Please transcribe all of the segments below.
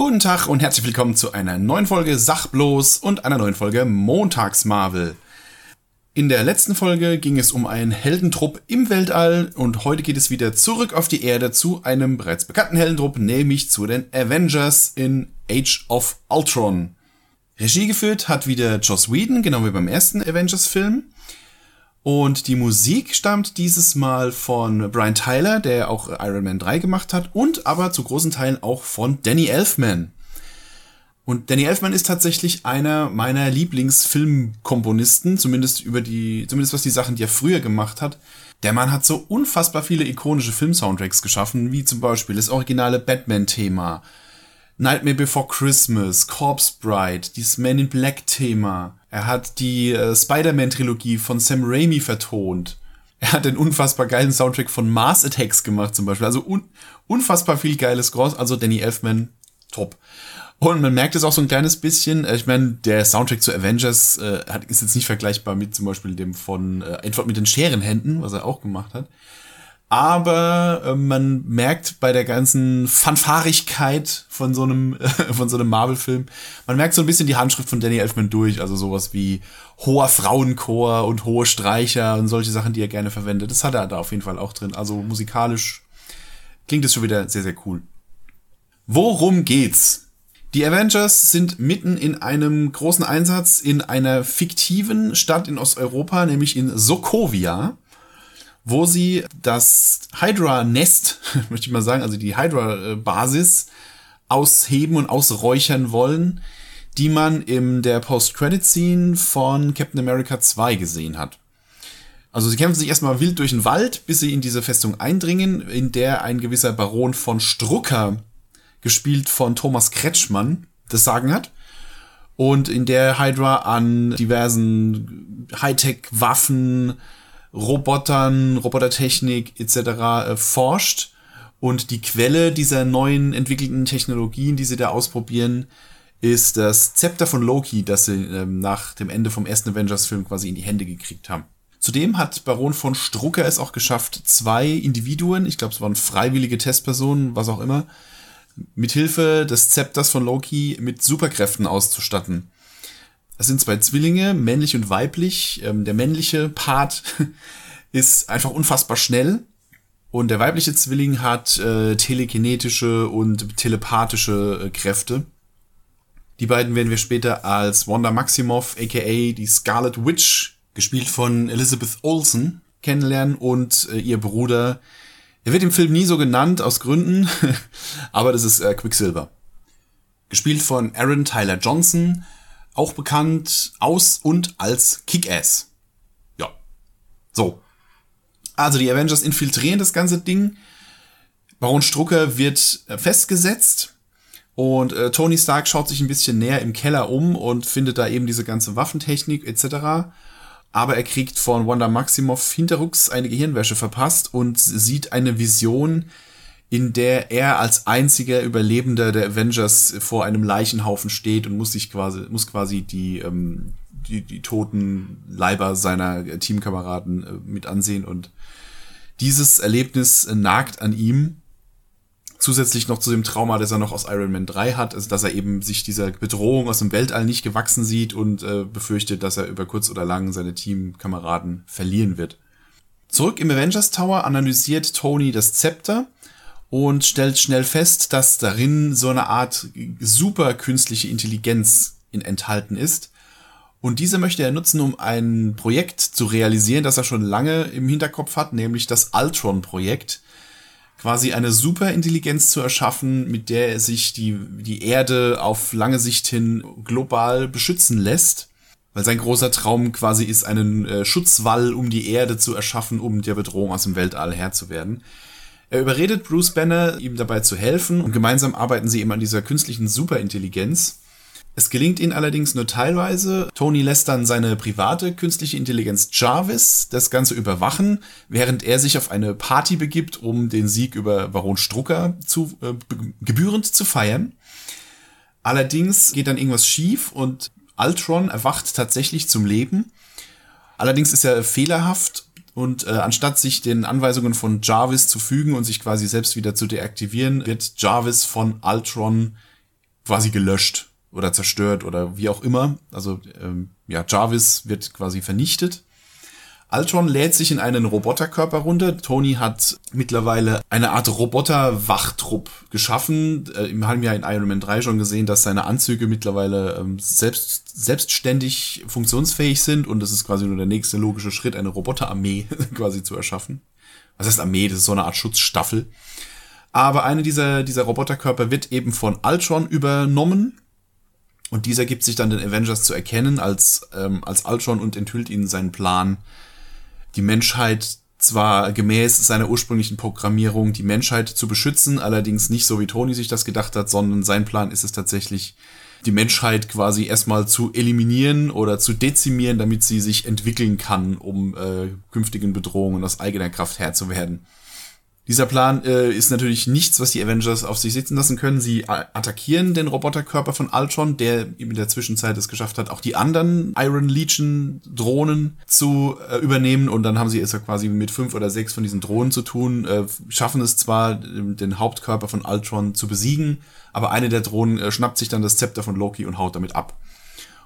Guten Tag und herzlich willkommen zu einer neuen Folge Sachbloß und einer neuen Folge Montagsmarvel. In der letzten Folge ging es um einen Heldentrupp im Weltall und heute geht es wieder zurück auf die Erde zu einem bereits bekannten Heldentrupp, nämlich zu den Avengers in Age of Ultron. Regie geführt hat wieder Joss Whedon, genau wie beim ersten Avengers-Film. Und die Musik stammt dieses Mal von Brian Tyler, der auch Iron Man 3 gemacht hat, und aber zu großen Teilen auch von Danny Elfman. Und Danny Elfman ist tatsächlich einer meiner Lieblingsfilmkomponisten, zumindest über die, zumindest was die Sachen, die er früher gemacht hat. Der Mann hat so unfassbar viele ikonische Filmsoundtracks geschaffen, wie zum Beispiel das originale Batman-Thema, Nightmare Before Christmas, Corpse Bride, dieses Man in Black Thema. Er hat die äh, Spider-Man-Trilogie von Sam Raimi vertont. Er hat den unfassbar geilen Soundtrack von Mars Attacks gemacht zum Beispiel. Also un unfassbar viel geiles Gross. Also Danny Elfman, top. Und man merkt es auch so ein kleines bisschen. Äh, ich meine, der Soundtrack zu Avengers äh, ist jetzt nicht vergleichbar mit zum Beispiel dem von äh, Antwort mit den Scherenhänden, was er auch gemacht hat aber äh, man merkt bei der ganzen Fanfarigkeit von so einem von so einem Marvel-Film, man merkt so ein bisschen die Handschrift von Danny Elfman durch, also sowas wie hoher Frauenchor und hohe Streicher und solche Sachen, die er gerne verwendet. Das hat er da auf jeden Fall auch drin. Also musikalisch klingt es schon wieder sehr sehr cool. Worum geht's? Die Avengers sind mitten in einem großen Einsatz in einer fiktiven Stadt in Osteuropa, nämlich in Sokovia wo sie das Hydra-Nest, möchte ich mal sagen, also die Hydra-Basis ausheben und ausräuchern wollen, die man in der Post-Credit-Scene von Captain America 2 gesehen hat. Also sie kämpfen sich erstmal wild durch den Wald, bis sie in diese Festung eindringen, in der ein gewisser Baron von Strucker, gespielt von Thomas Kretschmann, das Sagen hat. Und in der Hydra an diversen Hightech-Waffen, Robotern, Robotertechnik etc. Äh, forscht und die Quelle dieser neuen entwickelten Technologien, die sie da ausprobieren, ist das Zepter von Loki, das sie ähm, nach dem Ende vom ersten Avengers-Film quasi in die Hände gekriegt haben. Zudem hat Baron von Strucker es auch geschafft, zwei Individuen, ich glaube es waren freiwillige Testpersonen, was auch immer, mithilfe des Zepters von Loki mit Superkräften auszustatten. Das sind zwei Zwillinge, männlich und weiblich. Ähm, der männliche Part ist einfach unfassbar schnell. Und der weibliche Zwilling hat äh, telekinetische und telepathische äh, Kräfte. Die beiden werden wir später als Wanda Maximoff, aka die Scarlet Witch, gespielt von Elizabeth Olsen, kennenlernen und äh, ihr Bruder. Er wird im Film nie so genannt aus Gründen, aber das ist äh, Quicksilver. Gespielt von Aaron Tyler Johnson, auch bekannt aus und als Kick-Ass. Ja. So. Also die Avengers infiltrieren das ganze Ding. Baron Strucker wird äh, festgesetzt. Und äh, Tony Stark schaut sich ein bisschen näher im Keller um und findet da eben diese ganze Waffentechnik etc. Aber er kriegt von Wanda Maximoff hinterrucks eine Gehirnwäsche verpasst und sieht eine Vision, in der er als einziger Überlebender der Avengers vor einem Leichenhaufen steht und muss sich quasi, muss quasi die, ähm, die, die toten Leiber seiner Teamkameraden äh, mit ansehen und dieses Erlebnis äh, nagt an ihm. Zusätzlich noch zu dem Trauma, das er noch aus Iron Man 3 hat, also dass er eben sich dieser Bedrohung aus dem Weltall nicht gewachsen sieht und äh, befürchtet, dass er über kurz oder lang seine Teamkameraden verlieren wird. Zurück im Avengers Tower analysiert Tony das Zepter und stellt schnell fest, dass darin so eine Art super künstliche Intelligenz in enthalten ist. Und diese möchte er nutzen, um ein Projekt zu realisieren, das er schon lange im Hinterkopf hat, nämlich das Ultron-Projekt. Quasi eine Superintelligenz zu erschaffen, mit der er sich die, die Erde auf lange Sicht hin global beschützen lässt. Weil sein großer Traum quasi ist, einen äh, Schutzwall um die Erde zu erschaffen, um der Bedrohung aus dem Weltall Herr zu werden. Er überredet Bruce Banner, ihm dabei zu helfen und gemeinsam arbeiten sie eben an dieser künstlichen Superintelligenz. Es gelingt ihnen allerdings nur teilweise. Tony lässt dann seine private künstliche Intelligenz Jarvis das Ganze überwachen, während er sich auf eine Party begibt, um den Sieg über Baron Strucker zu, äh, gebührend zu feiern. Allerdings geht dann irgendwas schief und Ultron erwacht tatsächlich zum Leben. Allerdings ist er fehlerhaft Und äh, anstatt sich den Anweisungen von Jarvis zu fügen und sich quasi selbst wieder zu deaktivieren, wird Jarvis von Ultron quasi gelöscht oder zerstört oder wie auch immer. Also ähm, ja, Jarvis wird quasi vernichtet. Ultron lädt sich in einen Roboterkörper runter. Tony hat mittlerweile eine Art Roboter-Wachtrupp geschaffen. Äh, wir haben ja in Iron Man 3 schon gesehen, dass seine Anzüge mittlerweile ähm, selbst, selbstständig funktionsfähig sind und das ist quasi nur der nächste logische Schritt, eine Roboterarmee quasi zu erschaffen. Was heißt Armee? Das ist so eine Art Schutzstaffel. Aber eine dieser, dieser Roboterkörper wird eben von Ultron übernommen und dieser gibt sich dann den Avengers zu erkennen als, ähm, als Ultron und enthüllt ihnen seinen Plan, die Menschheit zwar gemäß seiner ursprünglichen Programmierung die Menschheit zu beschützen, allerdings nicht so wie Tony sich das gedacht hat, sondern sein Plan ist es tatsächlich, die Menschheit quasi erstmal zu eliminieren oder zu dezimieren, damit sie sich entwickeln kann, um äh, künftigen Bedrohungen aus eigener Kraft Herr zu werden. Dieser Plan äh, ist natürlich nichts, was die Avengers auf sich sitzen lassen können. Sie attackieren den Roboterkörper von Ultron, der in der Zwischenzeit es geschafft hat, auch die anderen Iron Legion Drohnen zu äh, übernehmen. Und dann haben sie es ja quasi mit fünf oder sechs von diesen Drohnen zu tun, äh, schaffen es zwar, den Hauptkörper von Ultron zu besiegen, aber eine der Drohnen äh, schnappt sich dann das Zepter von Loki und haut damit ab.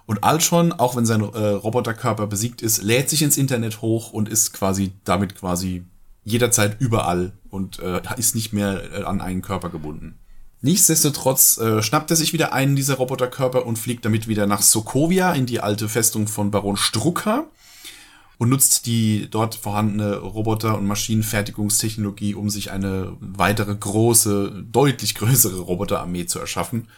Und Ultron, auch wenn sein äh, Roboterkörper besiegt ist, lädt sich ins Internet hoch und ist quasi damit quasi jederzeit überall und äh, ist nicht mehr äh, an einen Körper gebunden. Nichtsdestotrotz äh, schnappt er sich wieder einen dieser Roboterkörper und fliegt damit wieder nach Sokovia in die alte Festung von Baron Strucker und nutzt die dort vorhandene Roboter- und Maschinenfertigungstechnologie, um sich eine weitere große, deutlich größere Roboterarmee zu erschaffen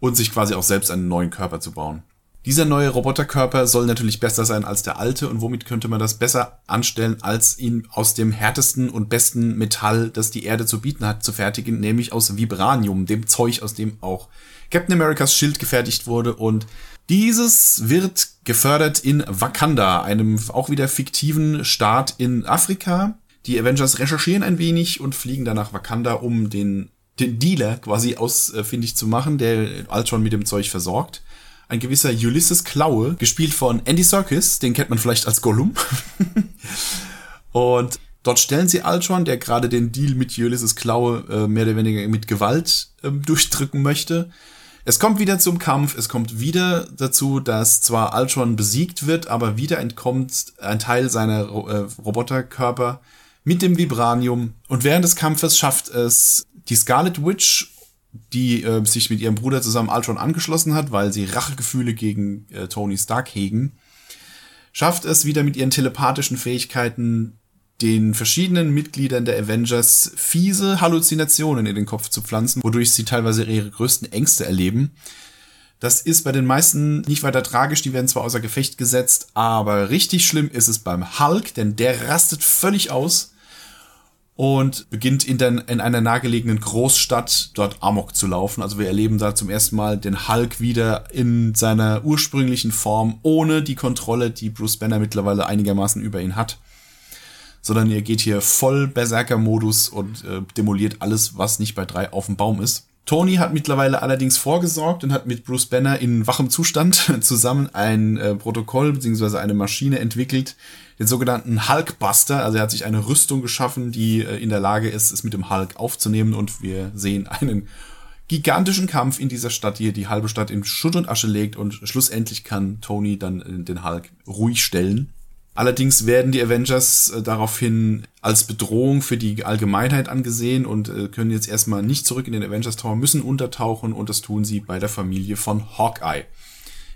und sich quasi auch selbst einen neuen Körper zu bauen. Dieser neue Roboterkörper soll natürlich besser sein als der alte und womit könnte man das besser anstellen, als ihn aus dem härtesten und besten Metall, das die Erde zu bieten hat, zu fertigen, nämlich aus Vibranium, dem Zeug, aus dem auch Captain Americas Schild gefertigt wurde und dieses wird gefördert in Wakanda, einem auch wieder fiktiven Staat in Afrika. Die Avengers recherchieren ein wenig und fliegen dann nach Wakanda, um den, den Dealer quasi ausfindig zu machen, der Ultron mit dem Zeug versorgt ein gewisser Ulysses Klaue, gespielt von Andy Serkis, den kennt man vielleicht als Gollum. und dort stellen sie Ultron, der gerade den Deal mit Ulysses Klaue äh, mehr oder weniger mit Gewalt äh, durchdrücken möchte. Es kommt wieder zum Kampf, es kommt wieder dazu, dass zwar Ultron besiegt wird, aber wieder entkommt ein Teil seiner äh, Roboterkörper mit dem Vibranium. Und während des Kampfes schafft es die Scarlet Witch die äh, sich mit ihrem Bruder zusammen Ultron angeschlossen hat, weil sie Rachegefühle gegen äh, Tony Stark hegen, schafft es wieder mit ihren telepathischen Fähigkeiten den verschiedenen Mitgliedern der Avengers fiese Halluzinationen in den Kopf zu pflanzen, wodurch sie teilweise ihre größten Ängste erleben. Das ist bei den meisten nicht weiter tragisch, die werden zwar außer Gefecht gesetzt, aber richtig schlimm ist es beim Hulk, denn der rastet völlig aus und beginnt in, den, in einer nahegelegenen Großstadt dort Amok zu laufen. Also wir erleben da zum ersten Mal den Hulk wieder in seiner ursprünglichen Form, ohne die Kontrolle, die Bruce Banner mittlerweile einigermaßen über ihn hat. Sondern er geht hier voll Berserker-Modus und äh, demoliert alles, was nicht bei drei auf dem Baum ist. Tony hat mittlerweile allerdings vorgesorgt und hat mit Bruce Banner in wachem Zustand zusammen ein äh, Protokoll bzw. eine Maschine entwickelt, den sogenannten Hulkbuster. Also er hat sich eine Rüstung geschaffen, die äh, in der Lage ist, es mit dem Hulk aufzunehmen. Und wir sehen einen gigantischen Kampf in dieser Stadt, die die halbe Stadt in Schutt und Asche legt. Und schlussendlich kann Tony dann äh, den Hulk ruhig stellen. Allerdings werden die Avengers äh, daraufhin als Bedrohung für die Allgemeinheit angesehen und äh, können jetzt erstmal nicht zurück in den Avengers Tower, müssen untertauchen und das tun sie bei der Familie von Hawkeye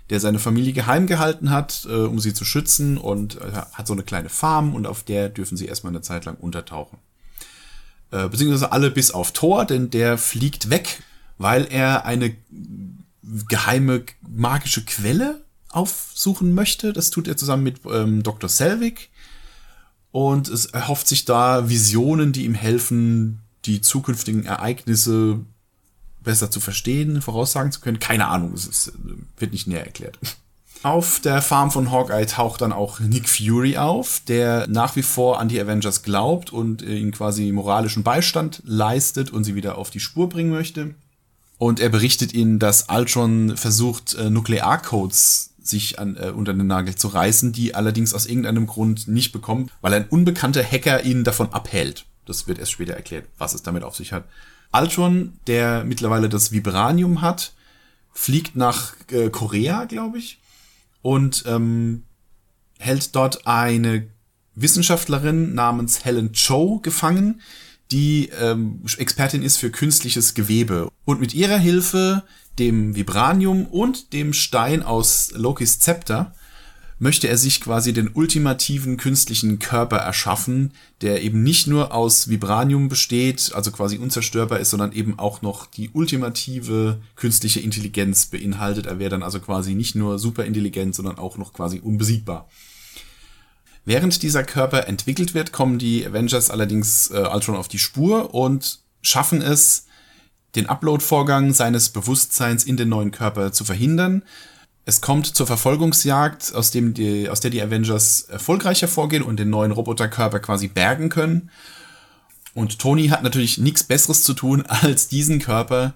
der seine Familie geheim gehalten hat, äh, um sie zu schützen und äh, hat so eine kleine Farm und auf der dürfen sie erstmal eine Zeit lang untertauchen. Äh, beziehungsweise alle bis auf Thor, denn der fliegt weg, weil er eine geheime magische Quelle aufsuchen möchte. Das tut er zusammen mit ähm, Dr. Selvig. Und es erhofft sich da Visionen, die ihm helfen, die zukünftigen Ereignisse besser zu verstehen, voraussagen zu können. Keine Ahnung, es ist, wird nicht näher erklärt. Auf der Farm von Hawkeye taucht dann auch Nick Fury auf, der nach wie vor an die Avengers glaubt und ihnen quasi moralischen Beistand leistet und sie wieder auf die Spur bringen möchte. Und er berichtet ihnen, dass Ultron versucht, äh, Nuklearcodes sich an, äh, unter den Nagel zu reißen, die allerdings aus irgendeinem Grund nicht bekommen, weil ein unbekannter Hacker ihnen davon abhält. Das wird erst später erklärt, was es damit auf sich hat. Ultron, der mittlerweile das Vibranium hat, fliegt nach äh, Korea, glaube ich, und ähm, hält dort eine Wissenschaftlerin namens Helen Cho gefangen, die ähm, Expertin ist für künstliches Gewebe. Und mit ihrer Hilfe, dem Vibranium und dem Stein aus Lokis Zepter, möchte er sich quasi den ultimativen künstlichen Körper erschaffen, der eben nicht nur aus Vibranium besteht, also quasi unzerstörbar ist, sondern eben auch noch die ultimative künstliche Intelligenz beinhaltet. Er wäre dann also quasi nicht nur super intelligent, sondern auch noch quasi unbesiegbar. Während dieser Körper entwickelt wird, kommen die Avengers allerdings äh, Ultron auf die Spur und schaffen es, den Upload-Vorgang seines Bewusstseins in den neuen Körper zu verhindern. Es kommt zur Verfolgungsjagd, aus, dem die, aus der die Avengers erfolgreich hervorgehen und den neuen Roboterkörper quasi bergen können. Und Tony hat natürlich nichts Besseres zu tun, als diesen Körper,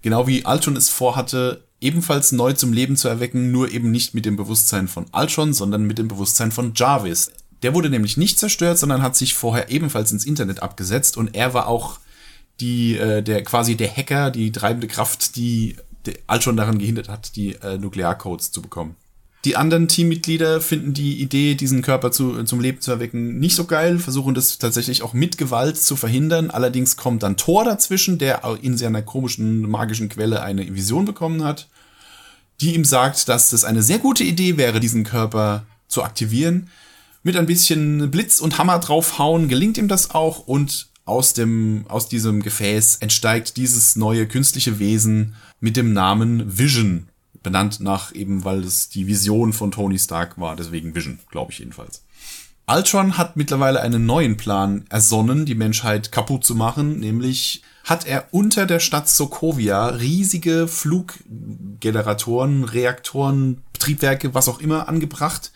genau wie Ultron es vorhatte, ebenfalls neu zum Leben zu erwecken, nur eben nicht mit dem Bewusstsein von Ultron, sondern mit dem Bewusstsein von Jarvis. Der wurde nämlich nicht zerstört, sondern hat sich vorher ebenfalls ins Internet abgesetzt und er war auch die, äh, der quasi der Hacker, die treibende Kraft, die Ultron daran gehindert hat, die äh, Nuklearcodes zu bekommen. Die anderen Teammitglieder finden die Idee, diesen Körper zu, zum Leben zu erwecken, nicht so geil, versuchen das tatsächlich auch mit Gewalt zu verhindern. Allerdings kommt dann Thor dazwischen, der in seiner komischen magischen Quelle eine Vision bekommen hat, die ihm sagt, dass es eine sehr gute Idee wäre, diesen Körper zu aktivieren. Mit ein bisschen Blitz und Hammer draufhauen gelingt ihm das auch und aus dem, aus diesem Gefäß entsteigt dieses neue künstliche Wesen mit dem Namen Vision benannt nach eben, weil es die Vision von Tony Stark war, deswegen Vision, glaube ich jedenfalls. Ultron hat mittlerweile einen neuen Plan ersonnen, die Menschheit kaputt zu machen, nämlich hat er unter der Stadt Sokovia riesige Fluggeneratoren, Reaktoren, Triebwerke, was auch immer angebracht,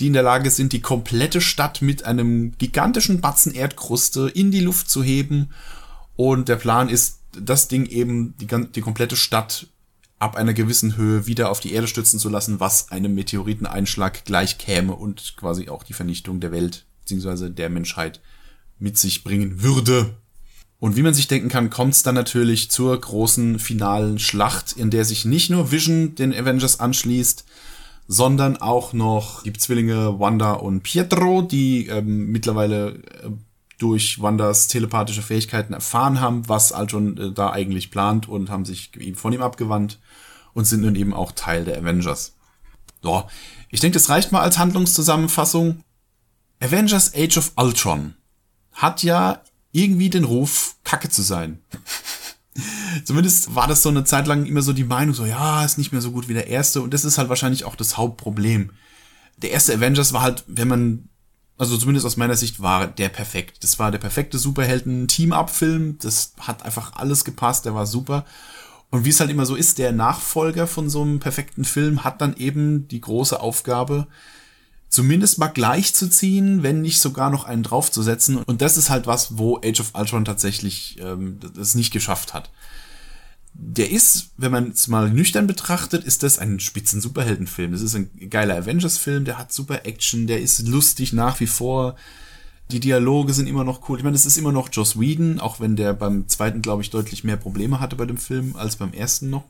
die in der Lage sind, die komplette Stadt mit einem gigantischen Batzen Erdkruste in die Luft zu heben. Und der Plan ist, das Ding eben, die, die komplette Stadt ab einer gewissen Höhe wieder auf die Erde stützen zu lassen, was einem Meteoriteneinschlag gleich käme und quasi auch die Vernichtung der Welt bzw. der Menschheit mit sich bringen würde. Und wie man sich denken kann, kommt es dann natürlich zur großen finalen Schlacht, in der sich nicht nur Vision den Avengers anschließt, sondern auch noch die Zwillinge Wanda und Pietro, die ähm, mittlerweile äh, durch Wandas telepathische Fähigkeiten erfahren haben, was Ultron äh, da eigentlich plant und haben sich von ihm abgewandt und sind nun eben auch Teil der Avengers. So, ich denke, das reicht mal als Handlungszusammenfassung. Avengers Age of Ultron hat ja irgendwie den Ruf, Kacke zu sein. Zumindest war das so eine Zeit lang immer so die Meinung, so ja, ist nicht mehr so gut wie der erste und das ist halt wahrscheinlich auch das Hauptproblem. Der erste Avengers war halt, wenn man also zumindest aus meiner Sicht war der perfekt. Das war der perfekte Superhelden-Team-Up-Film. Das hat einfach alles gepasst, der war super. Und wie es halt immer so ist, der Nachfolger von so einem perfekten Film hat dann eben die große Aufgabe, zumindest mal gleichzuziehen, wenn nicht sogar noch einen draufzusetzen. Und das ist halt was, wo Age of Ultron tatsächlich ähm, das nicht geschafft hat der ist, wenn man es mal nüchtern betrachtet, ist das ein spitzen Superheldenfilm. Das ist ein geiler Avengers-Film, der hat super Action, der ist lustig nach wie vor. Die Dialoge sind immer noch cool. Ich meine, es ist immer noch Joss Whedon, auch wenn der beim zweiten, glaube ich, deutlich mehr Probleme hatte bei dem Film als beim ersten noch.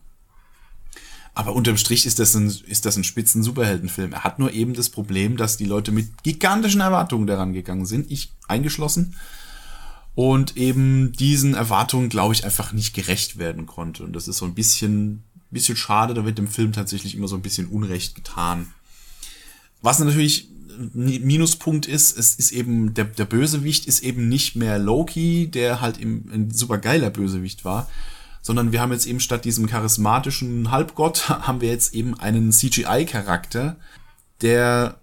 Aber unterm Strich ist das ein, ist das ein spitzen Superheldenfilm. Er hat nur eben das Problem, dass die Leute mit gigantischen Erwartungen daran gegangen sind, ich eingeschlossen und eben diesen Erwartungen, glaube ich, einfach nicht gerecht werden konnte. Und das ist so ein bisschen, bisschen schade, da wird dem Film tatsächlich immer so ein bisschen Unrecht getan. Was natürlich Minuspunkt ist, es ist eben, der, der Bösewicht ist eben nicht mehr Loki, der halt im, ein super geiler Bösewicht war, sondern wir haben jetzt eben statt diesem charismatischen Halbgott, haben wir jetzt eben einen CGI-Charakter, der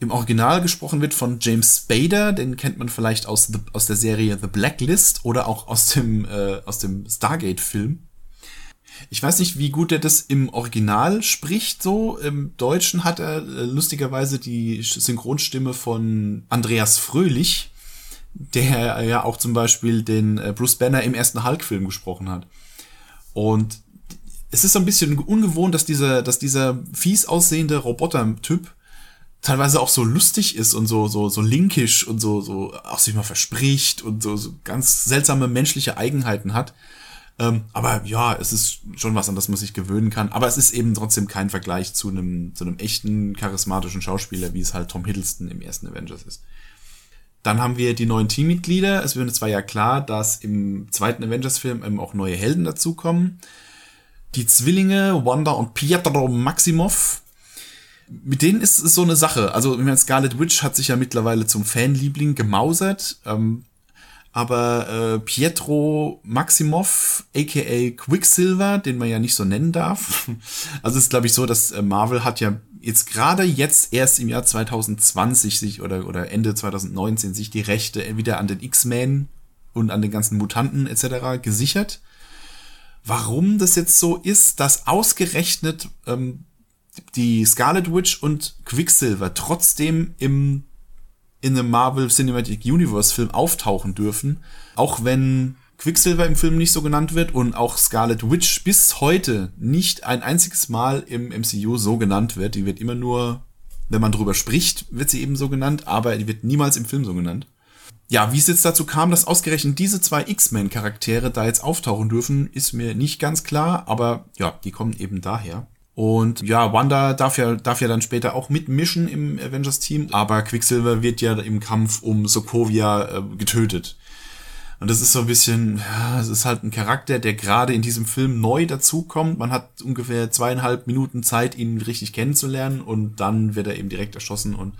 im Original gesprochen wird von James Spader, den kennt man vielleicht aus, the, aus der Serie The Blacklist oder auch aus dem, äh, dem Stargate-Film. Ich weiß nicht, wie gut er das im Original spricht, so. Im Deutschen hat er äh, lustigerweise die Synchronstimme von Andreas Fröhlich, der ja auch zum Beispiel den äh, Bruce Banner im ersten Hulk-Film gesprochen hat. Und es ist so ein bisschen ungewohnt, dass dieser, dass dieser fies aussehende Roboter-Typ teilweise auch so lustig ist und so, so, so linkisch und so, so auch sich mal verspricht und so, so ganz seltsame menschliche Eigenheiten hat. Ähm, aber ja, es ist schon was, an das man sich gewöhnen kann. Aber es ist eben trotzdem kein Vergleich zu einem, zu einem echten, charismatischen Schauspieler, wie es halt Tom Hiddleston im ersten Avengers ist. Dann haben wir die neuen Teammitglieder. Es wird zwar ja klar, dass im zweiten Avengers-Film eben auch neue Helden dazukommen. Die Zwillinge Wanda und Pietro Maximoff. Mit denen ist es so eine Sache. Also, ich meine, Scarlet Witch hat sich ja mittlerweile zum Fanliebling gemausert. Ähm, aber äh, Pietro Maximov, aka Quicksilver, den man ja nicht so nennen darf. Also es ist, glaube ich, so, dass äh, Marvel hat ja jetzt gerade jetzt erst im Jahr 2020 sich oder, oder Ende 2019 sich die Rechte wieder an den X-Men und an den ganzen Mutanten etc. gesichert. Warum das jetzt so ist, dass ausgerechnet ähm, die Scarlet Witch und Quicksilver trotzdem im in einem Marvel Cinematic Universe Film auftauchen dürfen, auch wenn Quicksilver im Film nicht so genannt wird und auch Scarlet Witch bis heute nicht ein einziges Mal im MCU so genannt wird. Die wird immer nur, wenn man drüber spricht, wird sie eben so genannt, aber die wird niemals im Film so genannt. Ja, wie es jetzt dazu kam, dass ausgerechnet diese zwei X-Men-Charaktere da jetzt auftauchen dürfen, ist mir nicht ganz klar, aber ja, die kommen eben daher. Und ja, Wanda darf ja, darf ja dann später auch mitmischen im Avengers-Team, aber Quicksilver wird ja im Kampf um Sokovia äh, getötet. Und das ist so ein bisschen, es ist halt ein Charakter, der gerade in diesem Film neu dazukommt. Man hat ungefähr zweieinhalb Minuten Zeit, ihn richtig kennenzulernen und dann wird er eben direkt erschossen und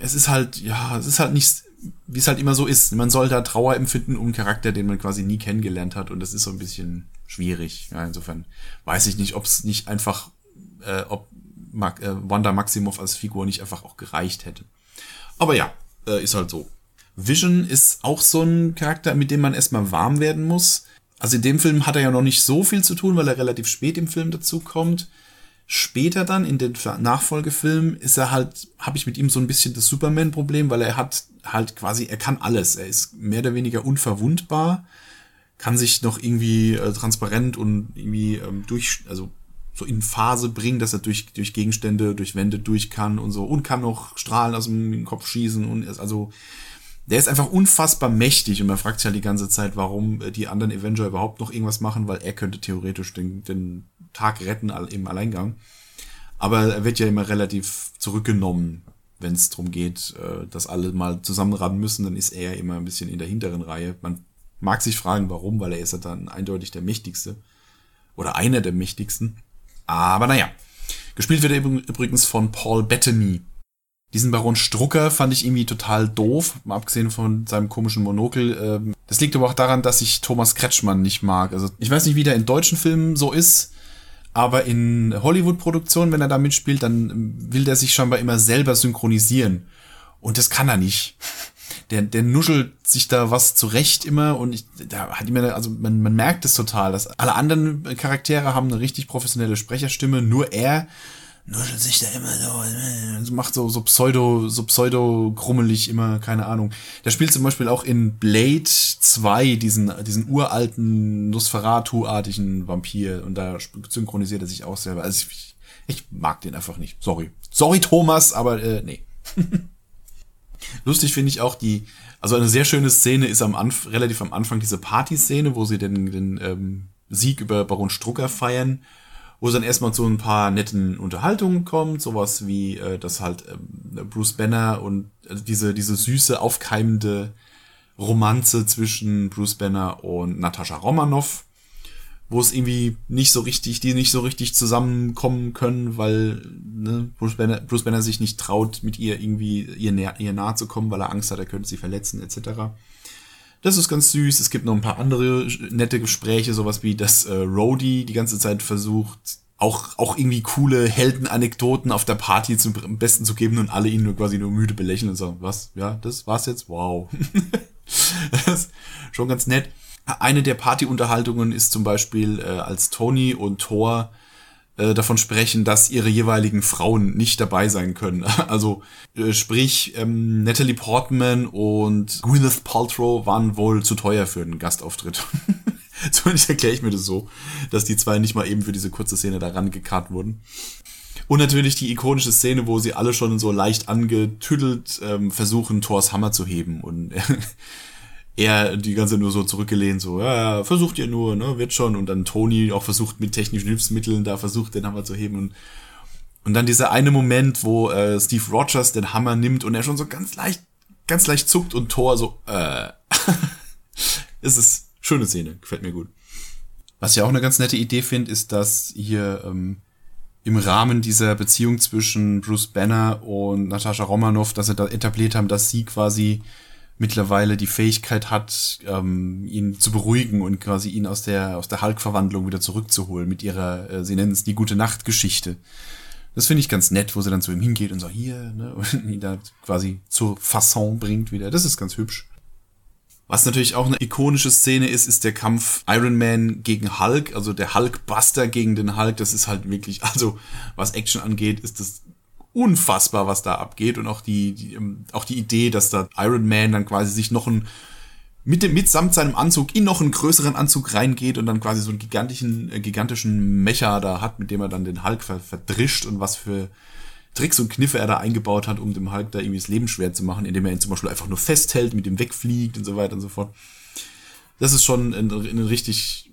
es ist halt, ja, es ist halt nicht, wie es halt immer so ist. Man soll da Trauer empfinden um einen Charakter, den man quasi nie kennengelernt hat und das ist so ein bisschen, schwierig. Ja, insofern weiß ich nicht, ob es nicht einfach, äh, ob Mag äh, Wanda Maximoff als Figur nicht einfach auch gereicht hätte. Aber ja, äh, ist halt so. Vision ist auch so ein Charakter, mit dem man erstmal warm werden muss. Also in dem Film hat er ja noch nicht so viel zu tun, weil er relativ spät im Film dazu kommt. Später dann in den Nachfolgefilmen ist er halt, habe ich mit ihm so ein bisschen das Superman-Problem, weil er hat halt quasi, er kann alles. Er ist mehr oder weniger unverwundbar kann sich noch irgendwie äh, transparent und irgendwie ähm, durch, also so in Phase bringen, dass er durch, durch Gegenstände, durch Wände durch kann und so und kann noch Strahlen aus dem Kopf schießen und ist also der ist einfach unfassbar mächtig und man fragt sich halt die ganze Zeit, warum äh, die anderen Avenger überhaupt noch irgendwas machen, weil er könnte theoretisch den, den Tag retten im Alleingang. Aber er wird ja immer relativ zurückgenommen, wenn es darum geht, äh, dass alle mal zusammenraten müssen, dann ist er immer ein bisschen in der hinteren Reihe. Man Mag sich fragen, warum, weil er ist ja dann eindeutig der mächtigste. Oder einer der mächtigsten. Aber naja. Gespielt wird er übrigens von Paul Bettany. Diesen Baron Strucker fand ich irgendwie total doof, mal abgesehen von seinem komischen Monokel. Ähm, das liegt aber auch daran, dass ich Thomas Kretschmann nicht mag. Also ich weiß nicht, wie der in deutschen Filmen so ist, aber in Hollywood-Produktionen, wenn er da mitspielt, dann will der sich scheinbar immer selber synchronisieren. Und das kann er nicht der, der nuschelt sich da was zurecht immer und ich, da hat immer, also man, man merkt es total, dass alle anderen Charaktere haben eine richtig professionelle Sprecherstimme, nur er nuschelt sich da immer so, macht so, so pseudo, so pseudo krummelig immer, keine Ahnung. Der spielt zum Beispiel auch in Blade 2 diesen, diesen uralten Nosferatu-artigen Vampir und da synchronisiert er sich auch selber. Also ich, ich mag den einfach nicht. Sorry. Sorry, Thomas, aber äh, nee. Lustig finde ich auch die, also eine sehr schöne Szene ist am Anf relativ am Anfang diese Party-Szene, wo sie den, den ähm, Sieg über Baron Strucker feiern, wo es dann erstmal zu ein paar netten Unterhaltungen kommt, sowas wie, äh, dass halt ähm, Bruce Banner und also diese, diese süße, aufkeimende Romanze zwischen Bruce Banner und Natascha Romanoff wo es irgendwie nicht so richtig, die nicht so richtig zusammenkommen können, weil ne, Bruce, Banner, Bruce Banner sich nicht traut, mit ihr irgendwie ihr, ihr nahe zu kommen, weil er Angst hat, er könnte sie verletzen, etc. Das ist ganz süß. Es gibt noch ein paar andere nette Gespräche, sowas wie, dass äh, Rhodey die ganze Zeit versucht, auch, auch irgendwie coole Heldenanekdoten auf der Party zum Besten zu geben und alle ihn nur quasi nur müde belächeln und sagen, was, ja, das war's jetzt, wow. das ist schon ganz nett. Eine der Partyunterhaltungen ist zum Beispiel, äh, als Tony und Thor äh, davon sprechen, dass ihre jeweiligen Frauen nicht dabei sein können. Also äh, sprich, ähm, Natalie Portman und Gwyneth Paltrow waren wohl zu teuer für einen Gastauftritt. Zumindest erkläre ich mir das so, dass die zwei nicht mal eben für diese kurze Szene da rangekarrt wurden. Und natürlich die ikonische Szene, wo sie alle schon so leicht angetüdelt ähm, versuchen, Thors Hammer zu heben. Und er die ganze nur so zurückgelehnt, so, ja, versucht ihr nur, ne, wird schon. Und dann Tony auch versucht mit technischen Hilfsmitteln da versucht, den Hammer zu heben. Und, und dann dieser eine Moment, wo äh, Steve Rogers den Hammer nimmt und er schon so ganz leicht, ganz leicht zuckt und Thor so, äh. es ist schöne Szene, gefällt mir gut. Was ich auch eine ganz nette Idee finde, ist, dass hier ähm, im Rahmen dieser Beziehung zwischen Bruce Banner und Natascha Romanoff, dass sie da etabliert haben, dass sie quasi mittlerweile die Fähigkeit hat, ähm, ihn zu beruhigen und quasi ihn aus der aus der Hulk-Verwandlung wieder zurückzuholen mit ihrer, äh, sie nennen es die gute Nacht-Geschichte. Das finde ich ganz nett, wo sie dann zu ihm hingeht und so hier, ne, und ihn da quasi zur Fasson bringt wieder. Das ist ganz hübsch. Was natürlich auch eine ikonische Szene ist, ist der Kampf Iron Man gegen Hulk, also der Hulkbuster gegen den Hulk. Das ist halt wirklich, also was Action angeht, ist das unfassbar, was da abgeht und auch die, die ähm, auch die Idee, dass da Iron Man dann quasi sich noch ein mit dem mitsamt seinem Anzug in noch einen größeren Anzug reingeht und dann quasi so einen gigantischen äh, gigantischen Mecha da hat, mit dem er dann den Hulk ver verdrischt und was für Tricks und Kniffe er da eingebaut hat, um dem Hulk da irgendwie das Leben schwer zu machen, indem er ihn zum Beispiel einfach nur festhält, mit ihm wegfliegt und so weiter und so fort. Das ist schon ein, ein richtig,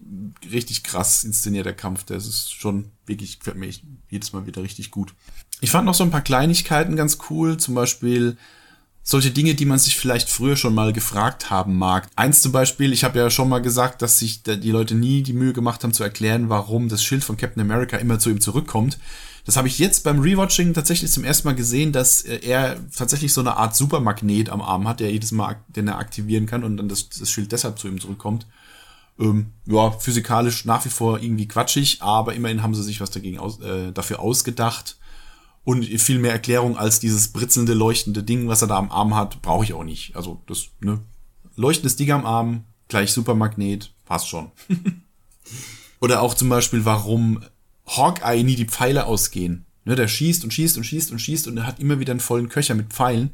richtig krass inszenierter Kampf. Das ist schon wirklich, gefällt mir jedes Mal wieder richtig gut. Ich fand noch so ein paar Kleinigkeiten ganz cool, zum Beispiel solche Dinge, die man sich vielleicht früher schon mal gefragt haben mag. Eins zum Beispiel, ich habe ja schon mal gesagt, dass sich die Leute nie die Mühe gemacht haben zu erklären, warum das Schild von Captain America immer zu ihm zurückkommt. Das habe ich jetzt beim Rewatching tatsächlich zum ersten Mal gesehen, dass äh, er tatsächlich so eine Art Supermagnet am Arm hat, der jedes Mal, den er aktivieren kann und dann das, das Schild deshalb zu ihm zurückkommt. Ähm, ja, physikalisch nach wie vor irgendwie quatschig, aber immerhin haben sie sich was dagegen aus, äh, dafür ausgedacht. Und viel mehr Erklärung als dieses britzelnde, leuchtende Ding, was er da am Arm hat, brauche ich auch nicht. Also das, ne? Leuchtendes Ding am Arm, gleich Supermagnet, passt schon. Oder auch zum Beispiel, warum Hawkeye nie die Pfeile ausgehen. Ne, der schießt und schießt und schießt und schießt und er hat immer wieder einen vollen Köcher mit Pfeilen.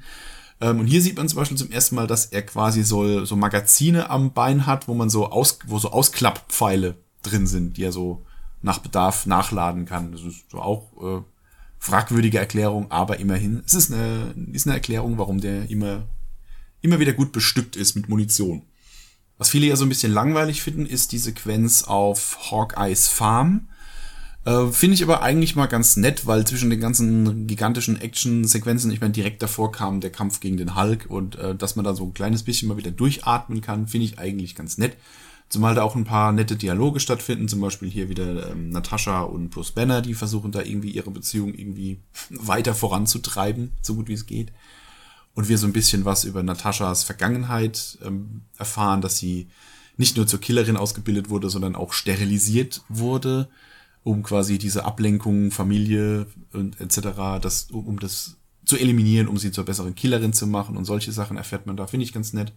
Ähm, und hier sieht man zum Beispiel zum ersten Mal, dass er quasi so, so Magazine am Bein hat, wo man so aus, wo so Ausklapppfeile drin sind, die er so nach Bedarf nachladen kann. Das ist so auch äh, fragwürdige Erklärung, aber immerhin. Es ist eine, ist eine Erklärung, warum der immer, immer wieder gut bestückt ist mit Munition. Was viele ja so ein bisschen langweilig finden, ist die Sequenz auf Hawkeyes Farm äh, Finde ich aber eigentlich mal ganz nett, weil zwischen den ganzen gigantischen Action-Sequenzen, ich meine, direkt davor kam der Kampf gegen den Hulk und äh, dass man da so ein kleines bisschen mal wieder durchatmen kann, finde ich eigentlich ganz nett. Zumal da auch ein paar nette Dialoge stattfinden, zum Beispiel hier wieder ähm, Natascha und Bruce Banner, die versuchen da irgendwie ihre Beziehung irgendwie weiter voranzutreiben, so gut wie es geht. Und wir so ein bisschen was über Nataschas Vergangenheit ähm, erfahren, dass sie nicht nur zur Killerin ausgebildet wurde, sondern auch sterilisiert wurde um quasi diese Ablenkung, Familie und etc., das, um das zu eliminieren, um sie zur besseren Killerin zu machen und solche Sachen erfährt man da, finde ich ganz nett.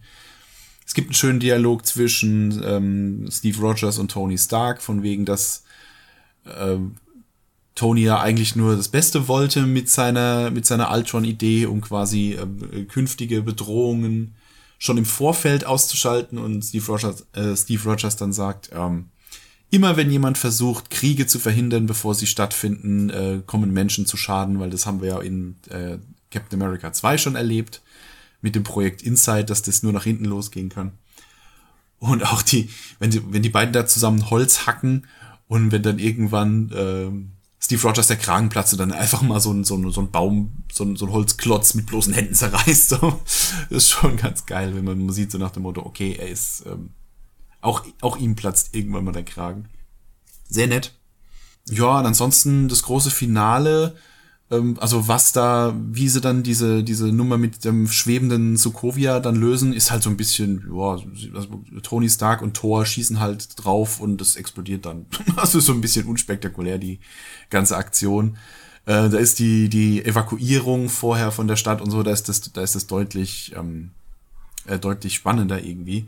Es gibt einen schönen Dialog zwischen ähm, Steve Rogers und Tony Stark, von wegen, dass ähm, Tony ja eigentlich nur das Beste wollte mit seiner, mit seiner Ultron-Idee, um quasi äh, künftige Bedrohungen schon im Vorfeld auszuschalten. Und Steve Rogers, äh, Steve Rogers dann sagt, ähm, immer wenn jemand versucht, Kriege zu verhindern, bevor sie stattfinden, äh, kommen Menschen zu Schaden, weil das haben wir ja in äh, Captain America 2 schon erlebt, mit dem Projekt Inside, dass das nur nach hinten losgehen kann. Und auch die, wenn die, wenn die beiden da zusammen Holz hacken und wenn dann irgendwann äh, Steve Rogers der Kragen platzt und dann einfach mal so ein, so ein, so ein Baum, so ein, so ein Holzklotz mit bloßen Händen zerreißt. So. Das ist schon ganz geil, wenn man sieht, so nach dem Motto, okay, er ist ähm, auch, auch ihm platzt irgendwann mal der Kragen. Sehr nett. Ja, und ansonsten das große Finale, also was da, wie sie dann diese, diese Nummer mit dem schwebenden Sokovia dann lösen, ist halt so ein bisschen, ja, also Tony Stark und Thor schießen halt drauf und das explodiert dann. Also so ein bisschen unspektakulär, die ganze Aktion. Äh, da ist die, die Evakuierung vorher von der Stadt und so, da ist das, da ist das deutlich, ähm, äh, deutlich spannender irgendwie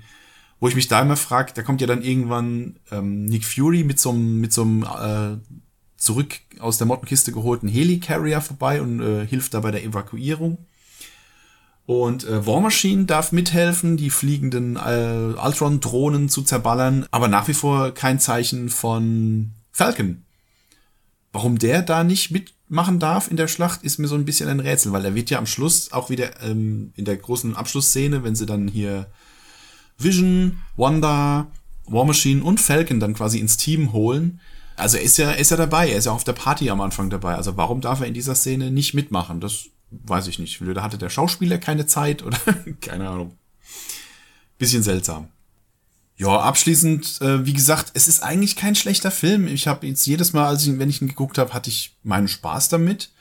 wo ich mich da immer frage, da kommt ja dann irgendwann ähm, Nick Fury mit so einem mit so einem äh, zurück aus der Mottenkiste geholten Helicarrier vorbei und äh, hilft da bei der Evakuierung. Und äh, War Machine darf mithelfen, die fliegenden äh, Ultron-Drohnen zu zerballern, aber nach wie vor kein Zeichen von Falcon. Warum der da nicht mitmachen darf in der Schlacht, ist mir so ein bisschen ein Rätsel, weil er wird ja am Schluss auch wieder ähm, in der großen Abschlussszene, wenn sie dann hier Vision, Wanda, War Machine und Falcon dann quasi ins Team holen. Also er ist ja, ist ja dabei, er ist ja auf der Party am Anfang dabei. Also warum darf er in dieser Szene nicht mitmachen? Das weiß ich nicht. Da hatte der Schauspieler keine Zeit oder keine Ahnung. Bisschen seltsam. Ja, abschließend, äh, wie gesagt, es ist eigentlich kein schlechter Film. Ich habe jetzt jedes Mal, als ich, wenn ich ihn geguckt habe, hatte ich meinen Spaß damit.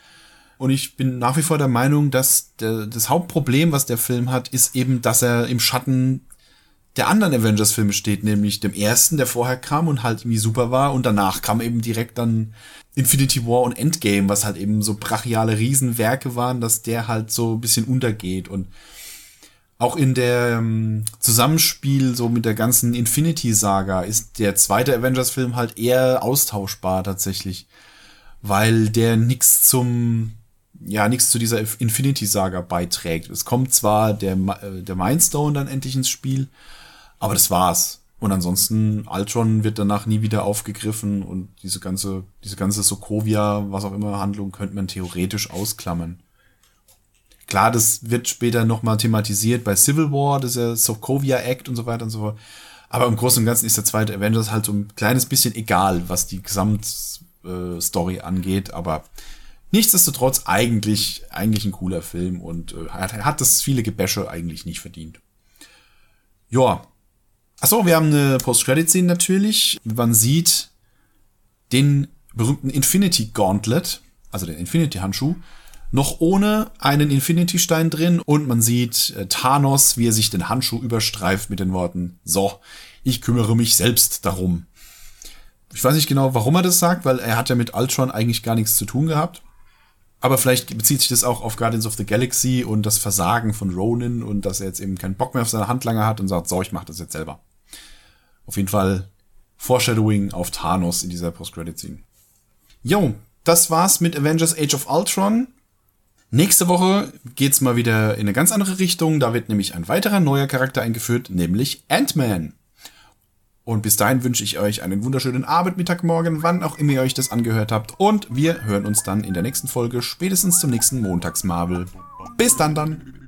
Und ich bin nach wie vor der Meinung, dass der, das Hauptproblem, was der Film hat, ist eben, dass er im Schatten der anderen Avengers-Filme steht, nämlich dem ersten, der vorher kam und halt irgendwie super war. Und danach kam eben direkt dann Infinity War und Endgame, was halt eben so brachiale Riesenwerke waren, dass der halt so ein bisschen untergeht. Und auch in der ähm, Zusammenspiel so mit der ganzen Infinity-Saga ist der zweite Avengers-Film halt eher austauschbar tatsächlich, weil der nichts zum ja nichts zu dieser Infinity-Saga beiträgt. Es kommt zwar der äh, der Mindstone dann endlich ins Spiel, aber das war's. Und ansonsten Ultron wird danach nie wieder aufgegriffen und diese ganze diese ganze Sokovia, was auch immer Handlung könnte man theoretisch ausklammern. Klar, das wird später nochmal thematisiert bei Civil War, dieser Sokovia Act und so weiter und so fort. Aber im Großen und Ganzen ist der zweite Avengers halt so ein kleines bisschen egal, was die Gesamtstory äh, angeht. Aber nichtsdestotrotz eigentlich, eigentlich ein cooler Film und äh, hat, hat das viele Gebäsche eigentlich nicht verdient. Ja. Achso, wir haben eine Post-Credit-Scene natürlich. Man sieht den berühmten Infinity Gauntlet, also den Infinity-Handschuh, noch ohne einen Infinity-Stein drin und man sieht äh, Thanos, wie er sich den Handschuh überstreift mit den Worten, so, ich kümmere mich selbst darum. Ich weiß nicht genau, warum er das sagt, weil er hat ja mit Ultron eigentlich gar nichts zu tun gehabt. Aber vielleicht bezieht sich das auch auf Guardians of the Galaxy und das Versagen von Ronin und dass er jetzt eben keinen Bock mehr auf seine Handlanger hat und sagt, so, ich mach das jetzt selber. Auf jeden Fall Foreshadowing auf Thanos in dieser Post-Credit-Scene. Jo, das war's mit Avengers Age of Ultron. Nächste Woche geht's mal wieder in eine ganz andere Richtung. Da wird nämlich ein weiterer neuer Charakter eingeführt, nämlich Ant-Man. Und bis dahin wünsche ich euch einen wunderschönen Abend, Mittag, Morgen, wann auch immer ihr euch das angehört habt. Und wir hören uns dann in der nächsten Folge, spätestens zum nächsten Montagsmarvel. Bis dann dann.